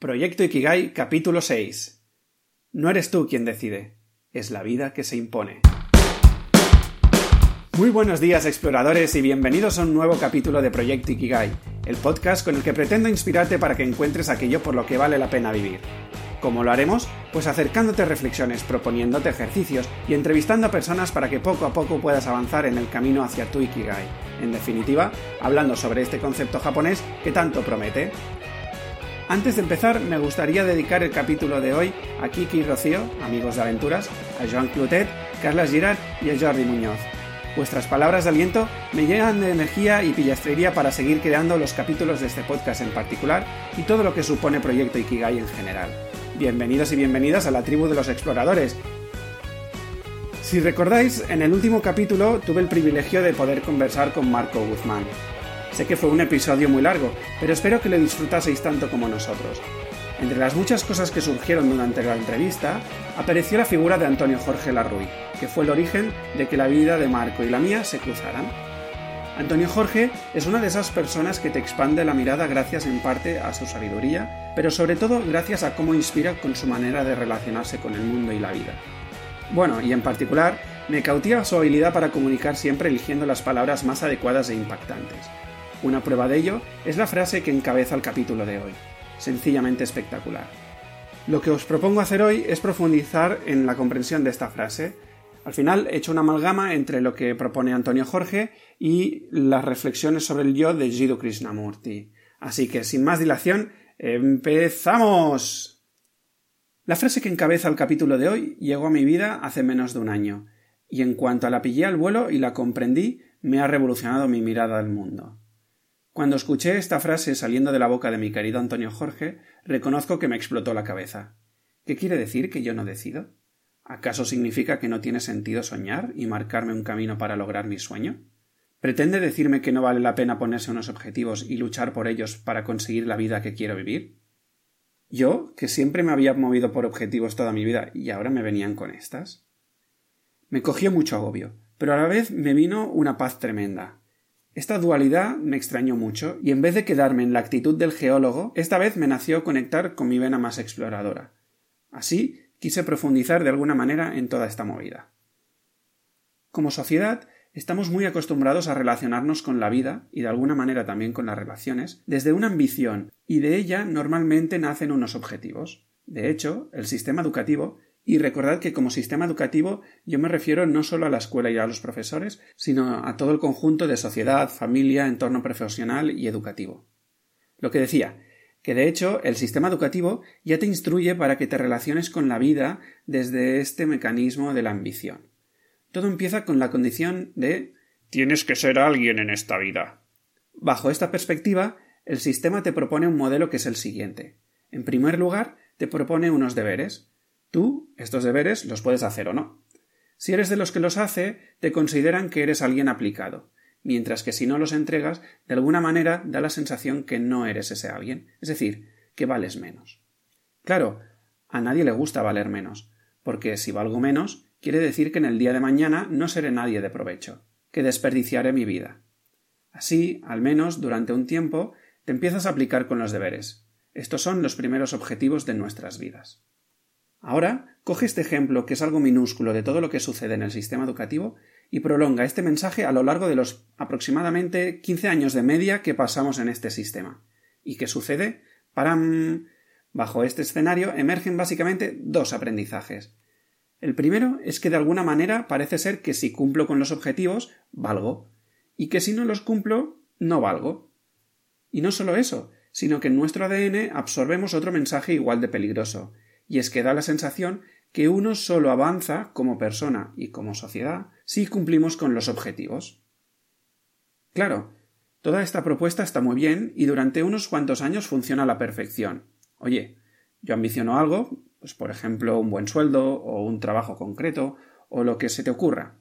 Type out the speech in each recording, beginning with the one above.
Proyecto Ikigai capítulo 6. No eres tú quien decide, es la vida que se impone. Muy buenos días exploradores y bienvenidos a un nuevo capítulo de Proyecto Ikigai, el podcast con el que pretendo inspirarte para que encuentres aquello por lo que vale la pena vivir. ¿Cómo lo haremos? Pues acercándote reflexiones, proponiéndote ejercicios y entrevistando a personas para que poco a poco puedas avanzar en el camino hacia tu Ikigai. En definitiva, hablando sobre este concepto japonés que tanto promete. Antes de empezar, me gustaría dedicar el capítulo de hoy a Kiki y Rocío, amigos de aventuras, a Joan Clotet, Carla Girard y a Jordi Muñoz. Vuestras palabras de aliento me llenan de energía y pillastrería para seguir creando los capítulos de este podcast en particular y todo lo que supone Proyecto Ikigai en general. Bienvenidos y bienvenidas a la tribu de los exploradores. Si recordáis, en el último capítulo tuve el privilegio de poder conversar con Marco Guzmán, Sé que fue un episodio muy largo, pero espero que lo disfrutaseis tanto como nosotros. Entre las muchas cosas que surgieron durante la entrevista, apareció la figura de Antonio Jorge Larruy, que fue el origen de que la vida de Marco y la mía se cruzaran. Antonio Jorge es una de esas personas que te expande la mirada gracias en parte a su sabiduría, pero sobre todo gracias a cómo inspira con su manera de relacionarse con el mundo y la vida. Bueno, y en particular, me cautiva su habilidad para comunicar siempre eligiendo las palabras más adecuadas e impactantes. Una prueba de ello es la frase que encabeza el capítulo de hoy, sencillamente espectacular. Lo que os propongo hacer hoy es profundizar en la comprensión de esta frase. Al final he hecho una amalgama entre lo que propone Antonio Jorge y las reflexiones sobre el yo de Jiddu Krishnamurti. Así que, sin más dilación, ¡empezamos! La frase que encabeza el capítulo de hoy llegó a mi vida hace menos de un año, y en cuanto la pillé al vuelo y la comprendí, me ha revolucionado mi mirada al mundo. Cuando escuché esta frase saliendo de la boca de mi querido Antonio Jorge, reconozco que me explotó la cabeza. ¿Qué quiere decir que yo no decido? ¿Acaso significa que no tiene sentido soñar y marcarme un camino para lograr mi sueño? ¿Pretende decirme que no vale la pena ponerse unos objetivos y luchar por ellos para conseguir la vida que quiero vivir? Yo, que siempre me había movido por objetivos toda mi vida y ahora me venían con estas. Me cogió mucho agobio, pero a la vez me vino una paz tremenda, esta dualidad me extrañó mucho, y en vez de quedarme en la actitud del geólogo, esta vez me nació conectar con mi vena más exploradora. Así quise profundizar de alguna manera en toda esta movida. Como sociedad, estamos muy acostumbrados a relacionarnos con la vida y de alguna manera también con las relaciones desde una ambición, y de ella normalmente nacen unos objetivos. De hecho, el sistema educativo y recordad que como sistema educativo yo me refiero no solo a la escuela y a los profesores, sino a todo el conjunto de sociedad, familia, entorno profesional y educativo. Lo que decía, que de hecho el sistema educativo ya te instruye para que te relaciones con la vida desde este mecanismo de la ambición. Todo empieza con la condición de tienes que ser alguien en esta vida. Bajo esta perspectiva, el sistema te propone un modelo que es el siguiente. En primer lugar, te propone unos deberes, Tú, estos deberes los puedes hacer o no. Si eres de los que los hace, te consideran que eres alguien aplicado, mientras que si no los entregas, de alguna manera da la sensación que no eres ese alguien, es decir, que vales menos. Claro, a nadie le gusta valer menos, porque si valgo menos, quiere decir que en el día de mañana no seré nadie de provecho, que desperdiciaré mi vida. Así, al menos durante un tiempo, te empiezas a aplicar con los deberes. Estos son los primeros objetivos de nuestras vidas. Ahora, coge este ejemplo, que es algo minúsculo de todo lo que sucede en el sistema educativo, y prolonga este mensaje a lo largo de los aproximadamente 15 años de media que pasamos en este sistema. ¿Y qué sucede? Param. Bajo este escenario emergen básicamente dos aprendizajes. El primero es que de alguna manera parece ser que si cumplo con los objetivos, valgo, y que si no los cumplo, no valgo. Y no solo eso, sino que en nuestro ADN absorbemos otro mensaje igual de peligroso, y es que da la sensación que uno solo avanza como persona y como sociedad si cumplimos con los objetivos. Claro, toda esta propuesta está muy bien y durante unos cuantos años funciona a la perfección. Oye, yo ambiciono algo, pues por ejemplo un buen sueldo o un trabajo concreto o lo que se te ocurra.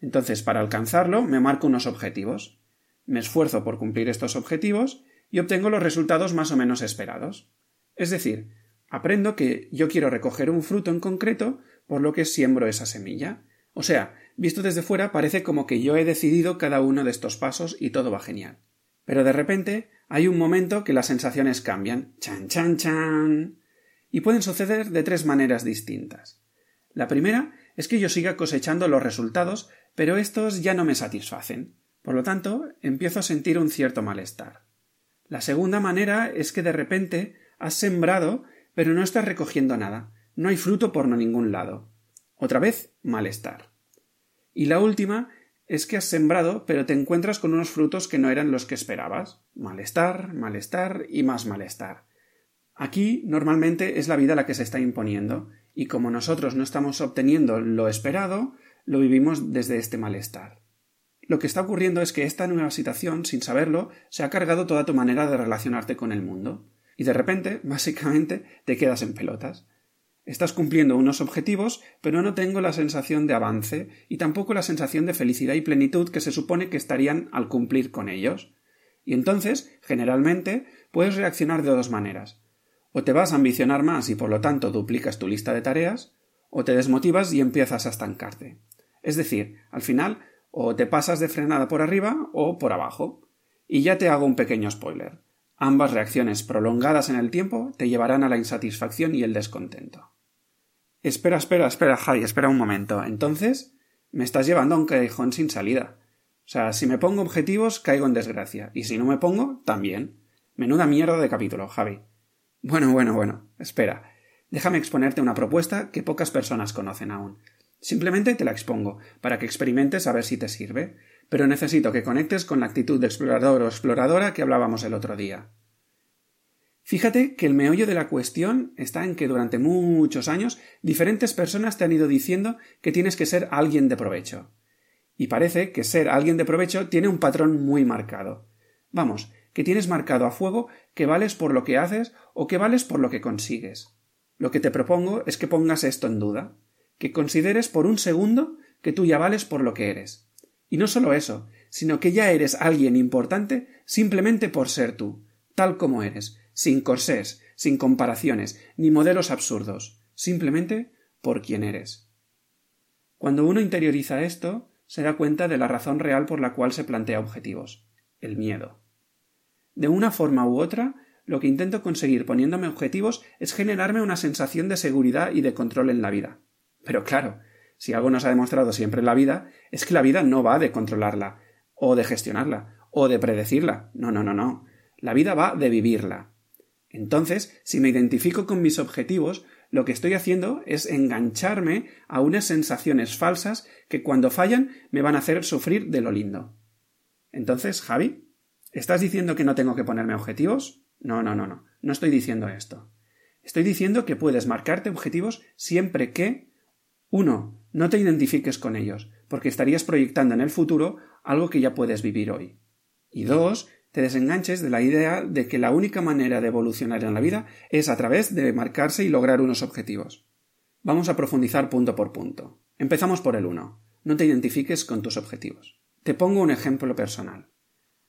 Entonces, para alcanzarlo, me marco unos objetivos. Me esfuerzo por cumplir estos objetivos y obtengo los resultados más o menos esperados. Es decir, Aprendo que yo quiero recoger un fruto en concreto, por lo que siembro esa semilla. O sea, visto desde fuera parece como que yo he decidido cada uno de estos pasos y todo va genial. Pero de repente hay un momento que las sensaciones cambian. Chan, chan, chan. Y pueden suceder de tres maneras distintas. La primera es que yo siga cosechando los resultados, pero estos ya no me satisfacen. Por lo tanto, empiezo a sentir un cierto malestar. La segunda manera es que de repente has sembrado, pero no estás recogiendo nada. No hay fruto por ningún lado. Otra vez, malestar. Y la última es que has sembrado, pero te encuentras con unos frutos que no eran los que esperabas. Malestar, malestar y más malestar. Aquí normalmente es la vida la que se está imponiendo, y como nosotros no estamos obteniendo lo esperado, lo vivimos desde este malestar. Lo que está ocurriendo es que esta nueva situación, sin saberlo, se ha cargado toda tu manera de relacionarte con el mundo. Y de repente, básicamente, te quedas en pelotas. Estás cumpliendo unos objetivos, pero no tengo la sensación de avance y tampoco la sensación de felicidad y plenitud que se supone que estarían al cumplir con ellos. Y entonces, generalmente, puedes reaccionar de dos maneras. O te vas a ambicionar más y por lo tanto duplicas tu lista de tareas, o te desmotivas y empiezas a estancarte. Es decir, al final, o te pasas de frenada por arriba o por abajo. Y ya te hago un pequeño spoiler. Ambas reacciones prolongadas en el tiempo te llevarán a la insatisfacción y el descontento. Espera, espera, espera, Javi, espera un momento. Entonces, me estás llevando a un callejón sin salida. O sea, si me pongo objetivos, caigo en desgracia. Y si no me pongo, también. Menuda mierda de capítulo, Javi. Bueno, bueno, bueno. Espera. Déjame exponerte una propuesta que pocas personas conocen aún. Simplemente te la expongo, para que experimentes a ver si te sirve. Pero necesito que conectes con la actitud de explorador o exploradora que hablábamos el otro día. Fíjate que el meollo de la cuestión está en que durante muchos años diferentes personas te han ido diciendo que tienes que ser alguien de provecho. Y parece que ser alguien de provecho tiene un patrón muy marcado. Vamos, que tienes marcado a fuego que vales por lo que haces o que vales por lo que consigues. Lo que te propongo es que pongas esto en duda, que consideres por un segundo que tú ya vales por lo que eres. Y no solo eso, sino que ya eres alguien importante simplemente por ser tú, tal como eres, sin corsés, sin comparaciones, ni modelos absurdos, simplemente por quien eres. Cuando uno interioriza esto, se da cuenta de la razón real por la cual se plantea objetivos, el miedo. De una forma u otra, lo que intento conseguir poniéndome objetivos es generarme una sensación de seguridad y de control en la vida. Pero claro, si algo nos ha demostrado siempre en la vida, es que la vida no va de controlarla, o de gestionarla, o de predecirla. No, no, no, no. La vida va de vivirla. Entonces, si me identifico con mis objetivos, lo que estoy haciendo es engancharme a unas sensaciones falsas que cuando fallan me van a hacer sufrir de lo lindo. Entonces, Javi, ¿estás diciendo que no tengo que ponerme objetivos? No, no, no, no. No estoy diciendo esto. Estoy diciendo que puedes marcarte objetivos siempre que uno, no te identifiques con ellos, porque estarías proyectando en el futuro algo que ya puedes vivir hoy. Y dos, te desenganches de la idea de que la única manera de evolucionar en la vida es a través de marcarse y lograr unos objetivos. Vamos a profundizar punto por punto. Empezamos por el uno. No te identifiques con tus objetivos. Te pongo un ejemplo personal.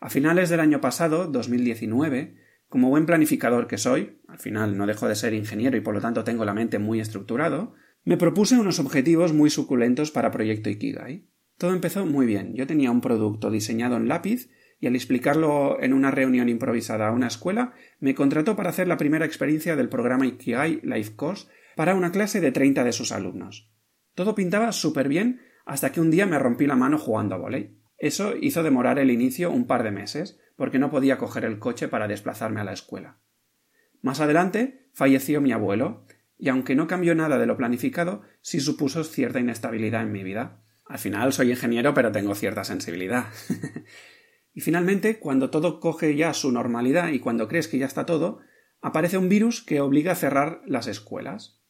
A finales del año pasado, 2019, como buen planificador que soy, al final no dejo de ser ingeniero y por lo tanto tengo la mente muy estructurado, me propuse unos objetivos muy suculentos para Proyecto Ikigai. Todo empezó muy bien. Yo tenía un producto diseñado en lápiz y al explicarlo en una reunión improvisada a una escuela, me contrató para hacer la primera experiencia del programa Ikigai Life Course para una clase de 30 de sus alumnos. Todo pintaba súper bien hasta que un día me rompí la mano jugando a volei. Eso hizo demorar el inicio un par de meses, porque no podía coger el coche para desplazarme a la escuela. Más adelante falleció mi abuelo, y aunque no cambió nada de lo planificado, sí supuso cierta inestabilidad en mi vida. Al final soy ingeniero, pero tengo cierta sensibilidad. Y finalmente, cuando todo coge ya su normalidad y cuando crees que ya está todo, aparece un virus que obliga a cerrar las escuelas.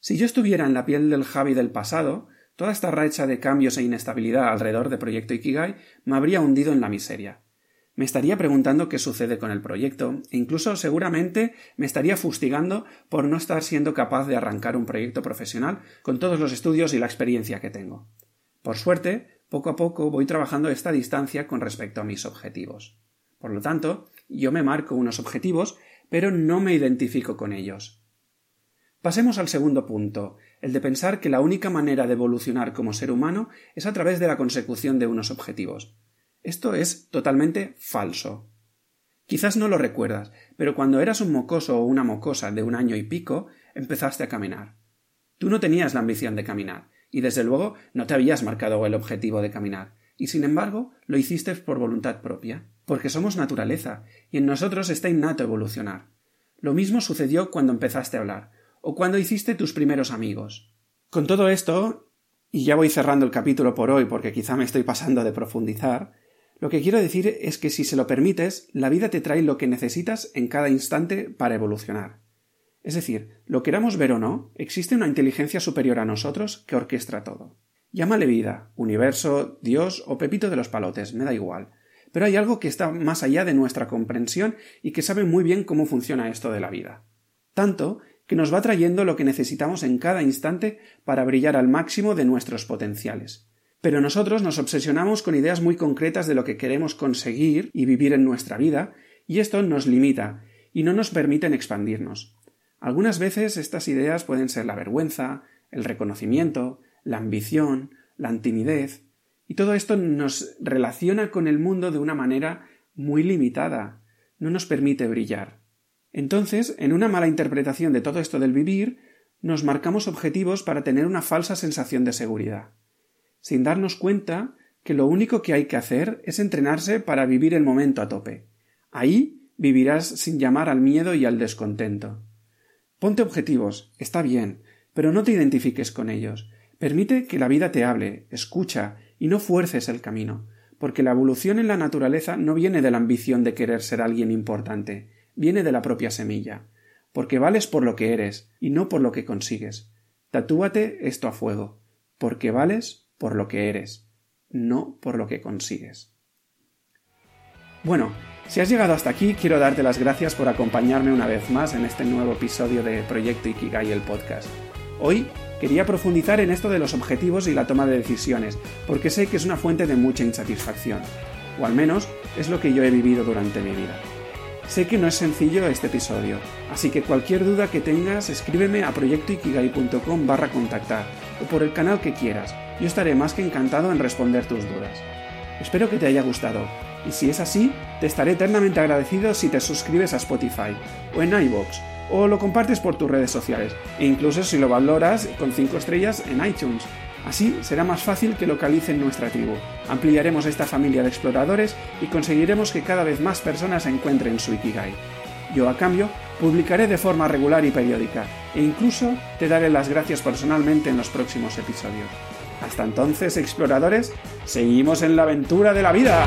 Si yo estuviera en la piel del Javi del pasado, toda esta racha de cambios e inestabilidad alrededor de Proyecto Ikigai me habría hundido en la miseria. Me estaría preguntando qué sucede con el proyecto e incluso seguramente me estaría fustigando por no estar siendo capaz de arrancar un proyecto profesional con todos los estudios y la experiencia que tengo. Por suerte, poco a poco voy trabajando esta distancia con respecto a mis objetivos. Por lo tanto, yo me marco unos objetivos, pero no me identifico con ellos. Pasemos al segundo punto, el de pensar que la única manera de evolucionar como ser humano es a través de la consecución de unos objetivos. Esto es totalmente falso. Quizás no lo recuerdas, pero cuando eras un mocoso o una mocosa de un año y pico, empezaste a caminar. Tú no tenías la ambición de caminar, y desde luego no te habías marcado el objetivo de caminar, y sin embargo lo hiciste por voluntad propia, porque somos naturaleza, y en nosotros está innato evolucionar. Lo mismo sucedió cuando empezaste a hablar, o cuando hiciste tus primeros amigos. Con todo esto, y ya voy cerrando el capítulo por hoy porque quizá me estoy pasando de profundizar, lo que quiero decir es que si se lo permites, la vida te trae lo que necesitas en cada instante para evolucionar. Es decir, lo queramos ver o no, existe una inteligencia superior a nosotros que orquestra todo. Llámale vida, universo, Dios o Pepito de los palotes, me da igual. Pero hay algo que está más allá de nuestra comprensión y que sabe muy bien cómo funciona esto de la vida. Tanto que nos va trayendo lo que necesitamos en cada instante para brillar al máximo de nuestros potenciales. Pero nosotros nos obsesionamos con ideas muy concretas de lo que queremos conseguir y vivir en nuestra vida, y esto nos limita y no nos permiten expandirnos. Algunas veces estas ideas pueden ser la vergüenza, el reconocimiento, la ambición, la timidez, y todo esto nos relaciona con el mundo de una manera muy limitada, no nos permite brillar. Entonces, en una mala interpretación de todo esto del vivir, nos marcamos objetivos para tener una falsa sensación de seguridad, sin darnos cuenta que lo único que hay que hacer es entrenarse para vivir el momento a tope. Ahí vivirás sin llamar al miedo y al descontento. Ponte objetivos, está bien, pero no te identifiques con ellos. Permite que la vida te hable, escucha y no fuerces el camino, porque la evolución en la naturaleza no viene de la ambición de querer ser alguien importante, viene de la propia semilla, porque vales por lo que eres y no por lo que consigues. Tatúate esto a fuego, porque vales por lo que eres, no por lo que consigues. Bueno, si has llegado hasta aquí, quiero darte las gracias por acompañarme una vez más en este nuevo episodio de Proyecto Ikigai el podcast. Hoy quería profundizar en esto de los objetivos y la toma de decisiones, porque sé que es una fuente de mucha insatisfacción, o al menos es lo que yo he vivido durante mi vida. Sé que no es sencillo este episodio, así que cualquier duda que tengas escríbeme a proyectoikigai.com barra contactar o por el canal que quieras, yo estaré más que encantado en responder tus dudas. Espero que te haya gustado y si es así, te estaré eternamente agradecido si te suscribes a Spotify o en iVoox o lo compartes por tus redes sociales e incluso si lo valoras con 5 estrellas en iTunes. Así será más fácil que localicen nuestra tribu. Ampliaremos esta familia de exploradores y conseguiremos que cada vez más personas encuentren su Ikigai. Yo, a cambio, publicaré de forma regular y periódica, e incluso te daré las gracias personalmente en los próximos episodios. Hasta entonces, exploradores, seguimos en la aventura de la vida.